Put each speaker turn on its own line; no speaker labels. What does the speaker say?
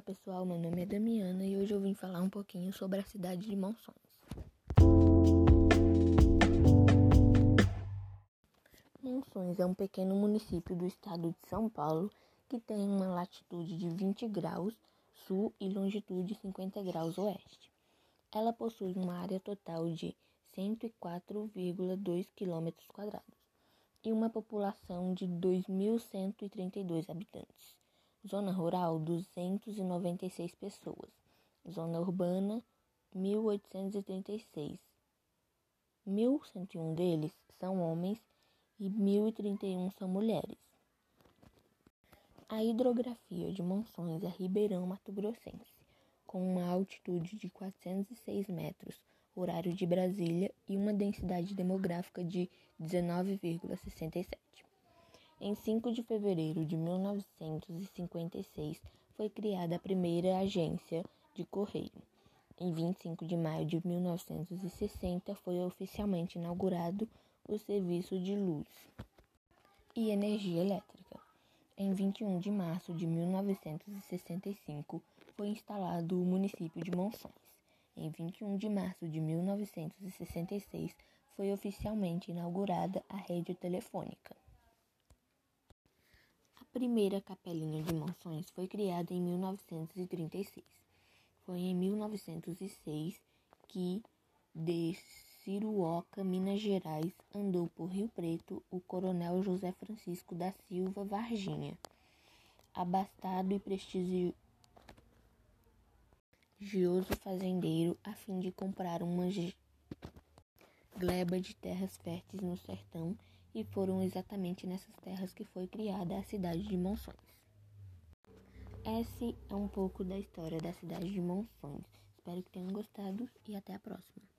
pessoal, meu nome é Damiana e hoje eu vim falar um pouquinho sobre a cidade de Monções. Monções é um pequeno município do estado de São Paulo que tem uma latitude de 20 graus sul e longitude 50 graus oeste. Ela possui uma área total de 104,2 km e uma população de 2.132 habitantes. Zona rural, 296 pessoas. Zona urbana, 1.836. 1.101 deles são homens e 1.031 são mulheres. A hidrografia de Monções é Ribeirão Mato Grossense, com uma altitude de 406 metros, horário de Brasília e uma densidade demográfica de 19,67. Em 5 de fevereiro de 1956 foi criada a primeira agência de correio. Em 25 de maio de 1960 foi oficialmente inaugurado o serviço de luz e energia elétrica. Em 21 de março de 1965 foi instalado o município de Monções. Em 21 de março de 1966 foi oficialmente inaugurada a rede telefônica primeira capelinha de Monções foi criada em 1936. Foi em 1906 que, de Ciruoca, Minas Gerais, andou por Rio Preto o coronel José Francisco da Silva Varginha, abastado e prestigioso fazendeiro a fim de comprar uma gleba de terras férteis no sertão e foram exatamente nessas terras que foi criada a cidade de Monções. Esse é um pouco da história da cidade de Monções. Espero que tenham gostado e até a próxima.